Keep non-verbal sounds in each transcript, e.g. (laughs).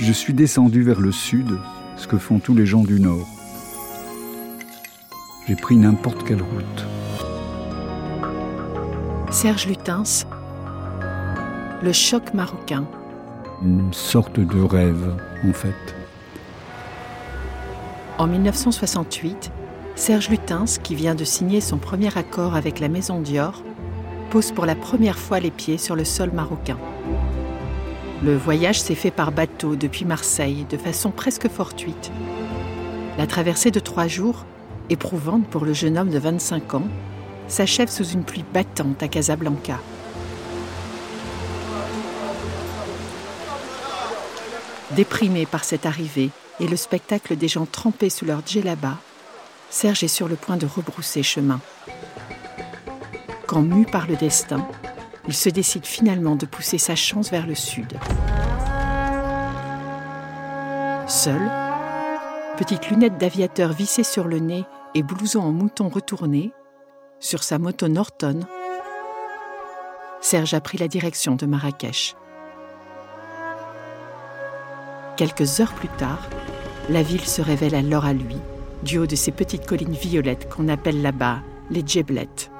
je suis descendu vers le sud, ce que font tous les gens du nord. J'ai pris n'importe quelle route. Serge Lutens, le choc marocain. Une sorte de rêve, en fait. En 1968, Serge Lutens, qui vient de signer son premier accord avec la maison Dior, pose pour la première fois les pieds sur le sol marocain. Le voyage s'est fait par bateau depuis Marseille de façon presque fortuite. La traversée de trois jours, éprouvante pour le jeune homme de 25 ans, s'achève sous une pluie battante à Casablanca. Déprimé par cette arrivée et le spectacle des gens trempés sous leur djellaba, Serge est sur le point de rebrousser chemin. Quand mu par le destin, il se décide finalement de pousser sa chance vers le sud. Seul, petite lunette d'aviateur vissée sur le nez et blouson en mouton retourné, sur sa moto Norton, Serge a pris la direction de Marrakech. Quelques heures plus tard, la ville se révèle alors à lui, du haut de ces petites collines violettes qu'on appelle là-bas les Djeblettes.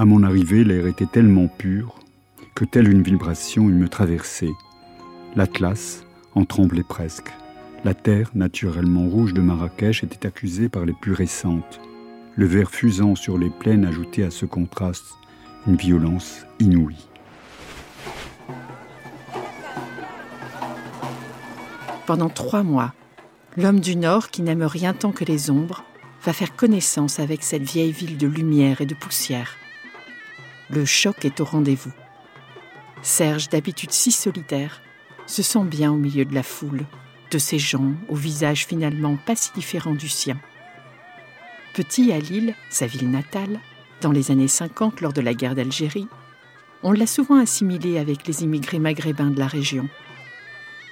À mon arrivée, l'air était tellement pur que, telle une vibration, il me traversait. L'Atlas en tremblait presque. La terre, naturellement rouge de Marrakech, était accusée par les plus récentes. Le vert fusant sur les plaines ajoutait à ce contraste une violence inouïe. Pendant trois mois, l'homme du Nord, qui n'aime rien tant que les ombres, va faire connaissance avec cette vieille ville de lumière et de poussière. Le choc est au rendez-vous. Serge, d'habitude si solitaire, se sent bien au milieu de la foule, de ces gens au visage finalement pas si différent du sien. Petit à Lille, sa ville natale, dans les années 50 lors de la guerre d'Algérie, on l'a souvent assimilé avec les immigrés maghrébins de la région.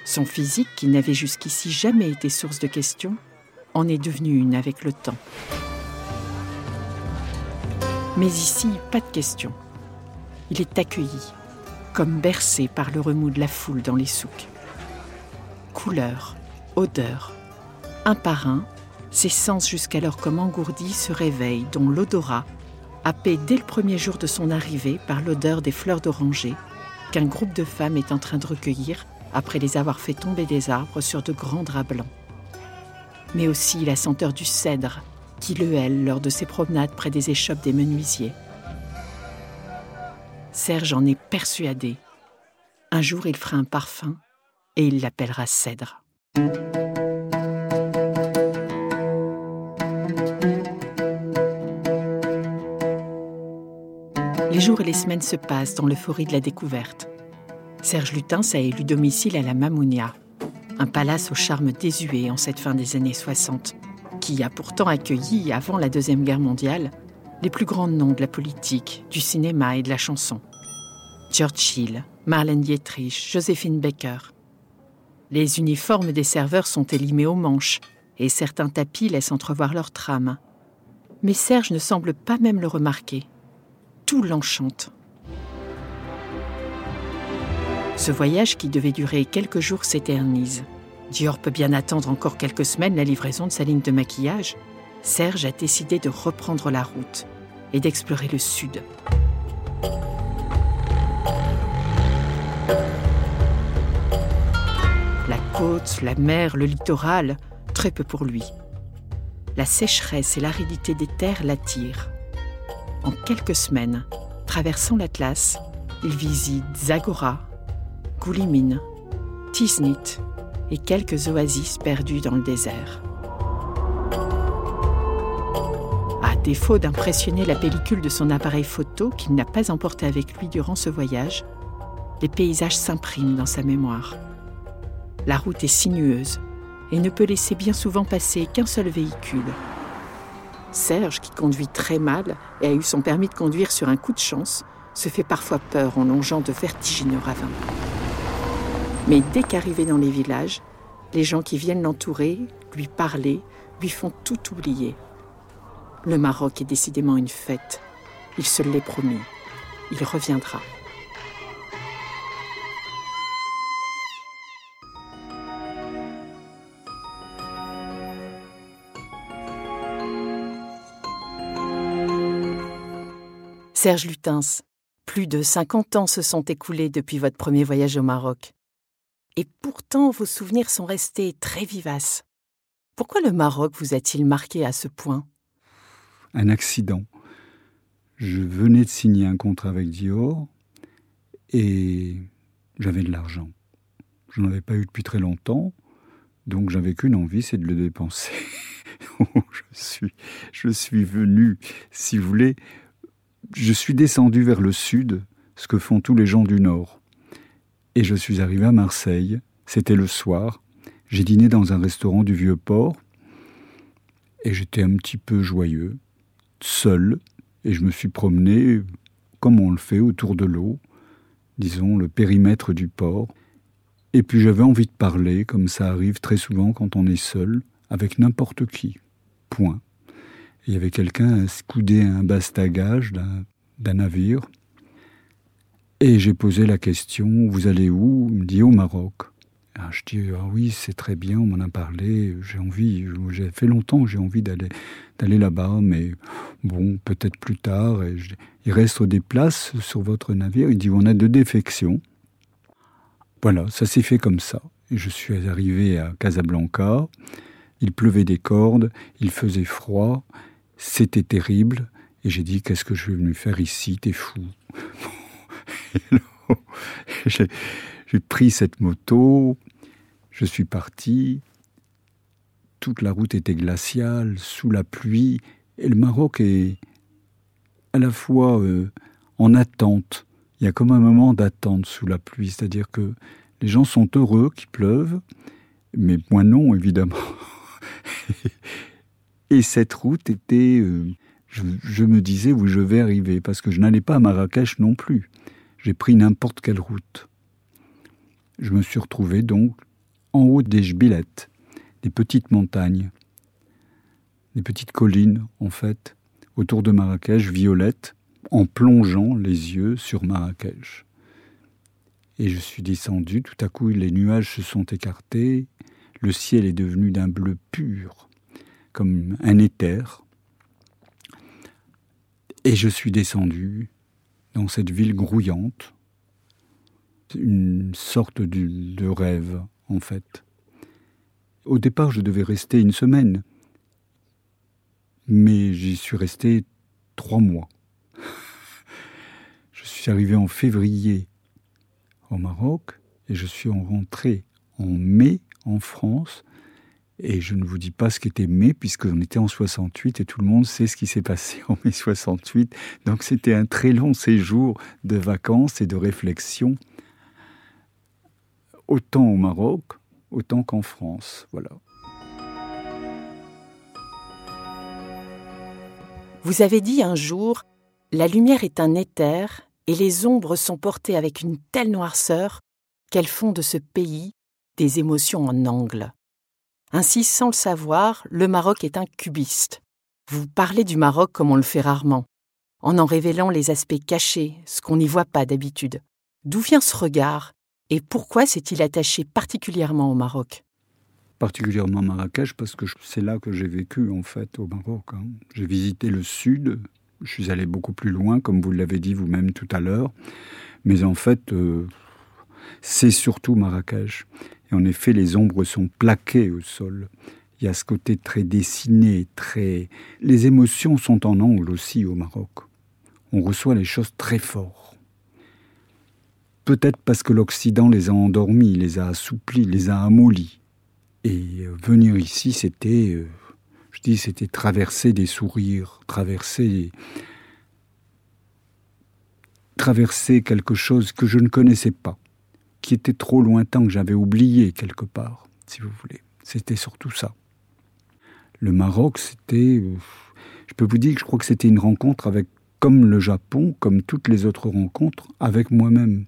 Son physique, qui n'avait jusqu'ici jamais été source de questions, en est devenu une avec le temps. Mais ici, pas de questions il est accueilli, comme bercé par le remous de la foule dans les souks. Couleurs, odeurs, un par un, ses sens jusqu'alors comme engourdis se réveillent, dont l'odorat, happé dès le premier jour de son arrivée par l'odeur des fleurs d'oranger, qu'un groupe de femmes est en train de recueillir après les avoir fait tomber des arbres sur de grands draps blancs. Mais aussi la senteur du cèdre, qui le hèle lors de ses promenades près des échoppes des menuisiers Serge en est persuadé. Un jour, il fera un parfum et il l'appellera cèdre. Les jours et les semaines se passent dans l'euphorie de la découverte. Serge Lutens a élu domicile à la Mamounia, un palace au charme désuet en cette fin des années 60, qui a pourtant accueilli, avant la Deuxième Guerre mondiale, les plus grands noms de la politique, du cinéma et de la chanson. Churchill, Marlène Dietrich, Joséphine Baker. Les uniformes des serveurs sont élimés aux manches et certains tapis laissent entrevoir leur trame. Mais Serge ne semble pas même le remarquer. Tout l'enchante. Ce voyage qui devait durer quelques jours s'éternise. Dior peut bien attendre encore quelques semaines la livraison de sa ligne de maquillage. Serge a décidé de reprendre la route et d'explorer le sud. La côte, la mer, le littoral, très peu pour lui. La sécheresse et l'aridité des terres l'attirent. En quelques semaines, traversant l'Atlas, il visite Zagora, Goulimine, Tiznit et quelques oasis perdues dans le désert. Défaut d'impressionner la pellicule de son appareil photo qu'il n'a pas emporté avec lui durant ce voyage, les paysages s'impriment dans sa mémoire. La route est sinueuse et ne peut laisser bien souvent passer qu'un seul véhicule. Serge, qui conduit très mal et a eu son permis de conduire sur un coup de chance, se fait parfois peur en longeant de vertigineux ravins. Mais dès qu'arrivé dans les villages, les gens qui viennent l'entourer, lui parler, lui font tout oublier. Le Maroc est décidément une fête. Il se l'est promis. Il reviendra. Serge Lutens, plus de 50 ans se sont écoulés depuis votre premier voyage au Maroc. Et pourtant, vos souvenirs sont restés très vivaces. Pourquoi le Maroc vous a-t-il marqué à ce point? Un accident. Je venais de signer un contrat avec Dior et j'avais de l'argent. Je n'en avais pas eu depuis très longtemps, donc j'avais qu'une envie, c'est de le dépenser. (laughs) je, suis, je suis venu, si vous voulez, je suis descendu vers le sud, ce que font tous les gens du nord. Et je suis arrivé à Marseille, c'était le soir, j'ai dîné dans un restaurant du vieux port, et j'étais un petit peu joyeux, seul, et je me suis promené comme on le fait autour de l'eau, disons le périmètre du port. Et puis j'avais envie de parler, comme ça arrive très souvent quand on est seul, avec n'importe qui. Point. Il y avait quelqu'un coudé à un bastagage d'un navire. Et j'ai posé la question Vous allez où? Il me dit Au Maroc. Ah, je dis Ah oui, c'est très bien, on m'en a parlé, j'ai envie, j'ai fait longtemps, j'ai envie d'aller d'aller là-bas, mais bon, peut-être plus tard. Il reste des places sur votre navire. Il dit On a deux défections. Voilà, ça s'est fait comme ça. Et je suis arrivé à Casablanca. Il pleuvait des cordes, il faisait froid, c'était terrible. Et j'ai dit Qu'est-ce que je vais venu faire ici T'es fou. (laughs) (laughs) j'ai pris cette moto, je suis parti. Toute la route était glaciale, sous la pluie, et le Maroc est à la fois euh, en attente. Il y a comme un moment d'attente sous la pluie, c'est-à-dire que les gens sont heureux qu'il pleuve, mais moi non, évidemment. (laughs) et cette route était... Euh, je, me disais où je vais arriver, parce que je n'allais pas à Marrakech non plus. J'ai pris n'importe quelle route. Je me suis retrouvé donc en haut des Jbilettes, des petites montagnes, des petites collines en fait, autour de Marrakech, violettes, en plongeant les yeux sur Marrakech. Et je suis descendu, tout à coup les nuages se sont écartés, le ciel est devenu d'un bleu pur, comme un éther. Et je suis descendu dans cette ville grouillante, une sorte de, rêve en fait. Au départ, je devais rester une semaine, mais j'y suis resté trois mois. (laughs) je suis arrivé en février au Maroc et je suis rentré en mai en France et je ne vous dis pas ce qu'était mai, puisqu'on était en 68 et tout le monde sait ce qui s'est passé (laughs) en mai 68. Donc c'était un très long séjour de vacances et de réflexion, autant au Maroc, autant qu'en France. Voilà. Vous avez dit un jour La lumière est un éther et les ombres sont portées avec une telle noirceur qu'elles font de ce pays des émotions en angle. Ainsi, sans le savoir, le Maroc est un cubiste. Vous parlez du Maroc comme on le fait rarement, en en révélant les aspects cachés, ce qu'on n'y voit pas d'habitude. D'où vient ce regard et pourquoi s'est-il attaché particulièrement au Maroc? Particulièrement Marrakech parce que c'est là que j'ai vécu en fait au Maroc. Hein. J'ai visité le sud, je suis allé beaucoup plus loin, comme vous l'avez dit vous-même tout à l'heure, mais en fait, euh, c'est surtout Marrakech. Et en effet, les ombres sont plaquées au sol. Il y a ce côté très dessiné, très... Les émotions sont en angle aussi au Maroc. On reçoit les choses très fort. Peut-être parce que l'Occident les a endormis, les a assouplis, les a amollis. Et euh, venir ici, c'était, euh, je dis, c'était traverser des sourires, traverser, traverser quelque chose que je ne connaissais pas qui était trop lointain, que j'avais oublié quelque part, si vous voulez. C'était surtout ça. Le Maroc, c'était... Euh, je peux vous dire que je crois que c'était une rencontre avec, comme le Japon, comme toutes les autres rencontres, avec moi-même.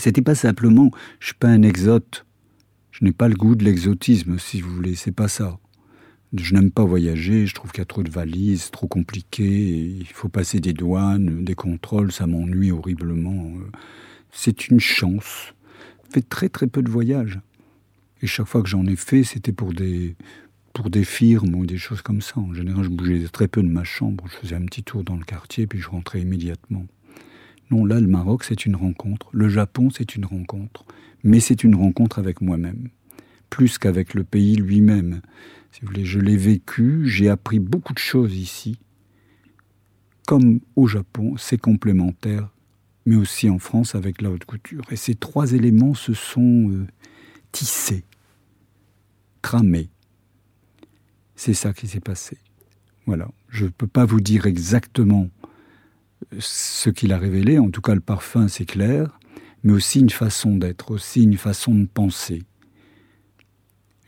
C'était pas simplement, je suis pas un exote. Je n'ai pas le goût de l'exotisme, si vous voulez. C'est pas ça. Je n'aime pas voyager, je trouve qu'il y a trop de valises, trop compliqué, il faut passer des douanes, des contrôles, ça m'ennuie horriblement. C'est une chance. J'ai fait très très peu de voyages. Et chaque fois que j'en ai fait, c'était pour des, pour des firmes ou des choses comme ça. En général, je bougeais très peu de ma chambre. Je faisais un petit tour dans le quartier, puis je rentrais immédiatement. Non, là, le Maroc, c'est une rencontre. Le Japon, c'est une rencontre. Mais c'est une rencontre avec moi-même. Plus qu'avec le pays lui-même. Je l'ai vécu, j'ai appris beaucoup de choses ici. Comme au Japon, c'est complémentaire, mais aussi en France avec la haute couture. Et ces trois éléments se sont euh, tissés, tramés c'est ça qui s'est passé. Voilà. Je ne peux pas vous dire exactement ce qu'il a révélé. En tout cas, le parfum, c'est clair. Mais aussi une façon d'être, aussi une façon de penser.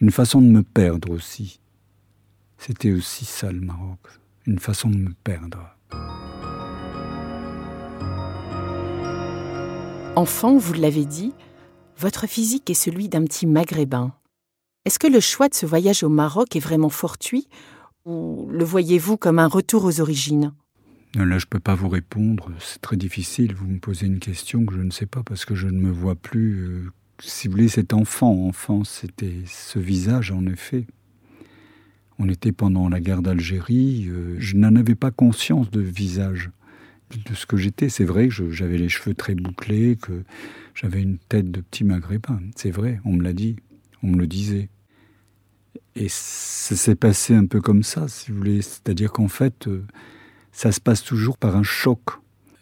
Une façon de me perdre aussi. C'était aussi ça le Maroc. Une façon de me perdre. Enfant, vous l'avez dit, votre physique est celui d'un petit maghrébin. Est-ce que le choix de ce voyage au Maroc est vraiment fortuit ou le voyez-vous comme un retour aux origines? Là, je ne peux pas vous répondre. C'est très difficile. Vous me posez une question que je ne sais pas parce que je ne me vois plus. Euh, si vous voulez, cet enfant, enfant, c'était ce visage, en effet. On était pendant la guerre d'Algérie. Euh, je n'en avais pas conscience de visage, de ce que j'étais. C'est vrai que j'avais les cheveux très bouclés, que j'avais une tête de petit maghrébin. C'est vrai, on me l'a dit on me le disait. Et ça s'est passé un peu comme ça, si vous voulez. C'est-à-dire qu'en fait, euh, ça se passe toujours par un choc.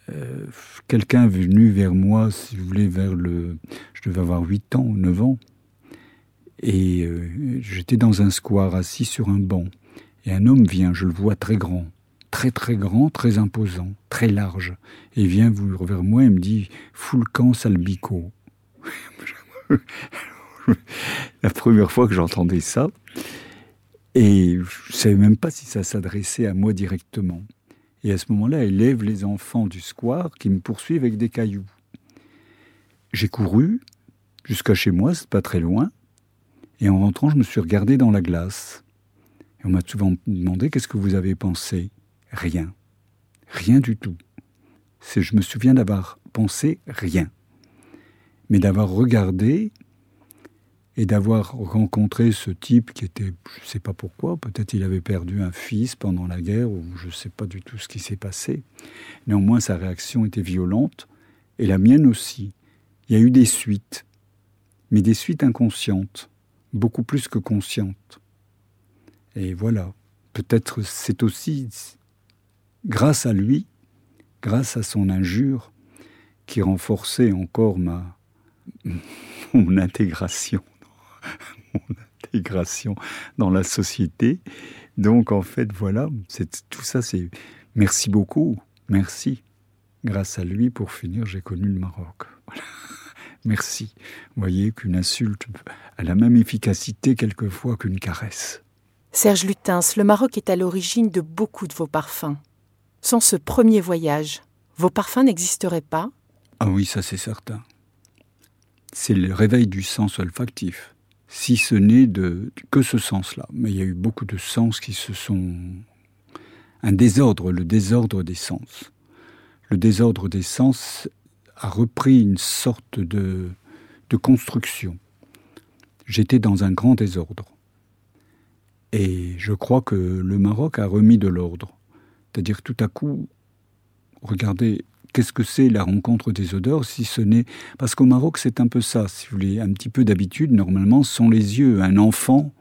Euh, quelqu'un est venu vers moi, si vous voulez, vers le... Je devais avoir 8 ans ou 9 ans. Et euh, j'étais dans un square, assis sur un banc. Et un homme vient, je le vois très grand, très très grand, très imposant, très large. Et il vient vers moi et me dit « Foulcan Salbico ». (laughs) la première fois que j'entendais ça. Et je ne savais même pas si ça s'adressait à moi directement. Et à ce moment-là, elle lève les enfants du square qui me poursuivent avec des cailloux. J'ai couru jusqu'à chez moi, c'est pas très loin. Et en rentrant, je me suis regardé dans la glace. Et on m'a souvent demandé qu'est-ce que vous avez pensé? Rien. Rien du tout. Je me souviens d'avoir pensé rien. Mais d'avoir regardé et d'avoir rencontré ce type qui était, je ne sais pas pourquoi, peut-être il avait perdu un fils pendant la guerre, ou je ne sais pas du tout ce qui s'est passé. Néanmoins, sa réaction était violente, et la mienne aussi. Il y a eu des suites, mais des suites inconscientes, beaucoup plus que conscientes. Et voilà, peut-être c'est aussi grâce à lui, grâce à son injure, qui renforçait encore ma (laughs) mon intégration (laughs) mon intégration dans la société. Donc en fait, voilà, tout ça, c'est merci beaucoup, merci. Grâce à lui, pour finir, j'ai connu le Maroc. (laughs) Merci. Vous voyez qu'une insulte a la même efficacité quelquefois qu'une caresse. Serge Lutens, le Maroc est à l'origine de beaucoup de vos parfums. Sans ce premier voyage, vos parfums n'existeraient pas? Ah oui, ça c'est certain. C'est le réveil du sens olfactif si ce n'est que ce sens-là. Mais il y a eu beaucoup de sens qui se sont un désordre, le désordre des sens. Le désordre des sens a repris une sorte de, de construction. J'étais dans un grand désordre. Et je crois que le Maroc a remis de l'ordre. C'est-à-dire tout à coup, regardez, qu'est-ce que c'est la rencontre des odeurs si ce n'est parce qu'au Maroc c'est un peu ça si vous voulez un petit peu d'habitude normalement sont les yeux. Un enfant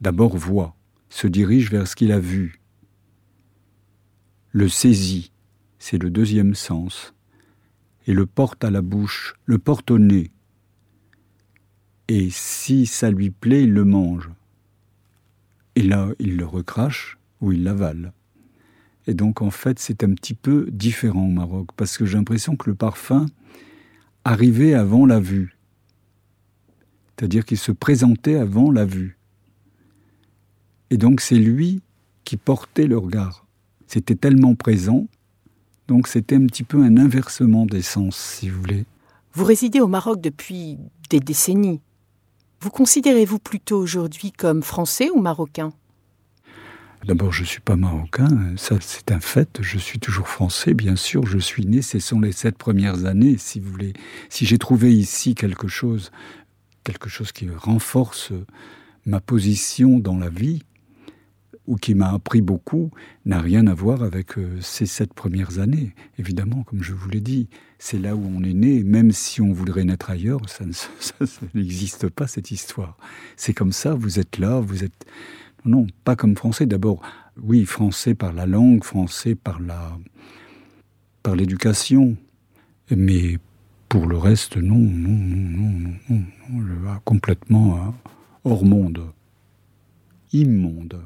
d'abord voit se dirige vers ce qu'il a vu le saisit c'est le deuxième sens et le porte à la bouche le porte au nez. Et si ça lui plaît il le mange. Et là il le recrache ou il l'avale Et donc en fait c'est un petit peu différent au Maroc parce que j'ai l'impression que le parfum arrivait avant la vue, c'est-à-dire qu'il se présentait avant la vue. Et donc c'est lui qui portait le regard. C'était tellement présent, donc c'était un petit peu un inversement d'essence, si vous voulez. Vous résidez au Maroc depuis des décennies. Vous considérez-vous plutôt aujourd'hui comme français ou marocain? D'abord, je ne suis pas marocain, ça c'est un fait, je suis toujours français, bien sûr, je suis né, ce sont les sept premières années, si vous voulez. Si j'ai trouvé ici quelque chose, quelque chose qui renforce ma position dans la vie, ou qui m'a appris beaucoup, n'a rien à voir avec euh, ces sept premières années. Évidemment, comme je vous l'ai dit, c'est là où on est né, même si on voudrait naître ailleurs, ça, (laughs) n'existe pas cette histoire. C'est comme ça, vous êtes là, vous êtes... Non, pas comme français. D'abord, oui, français par la langue, français par la par l'éducation, mais pour le reste, non, non, non, non, non, non, complètement hein, hors monde, immonde.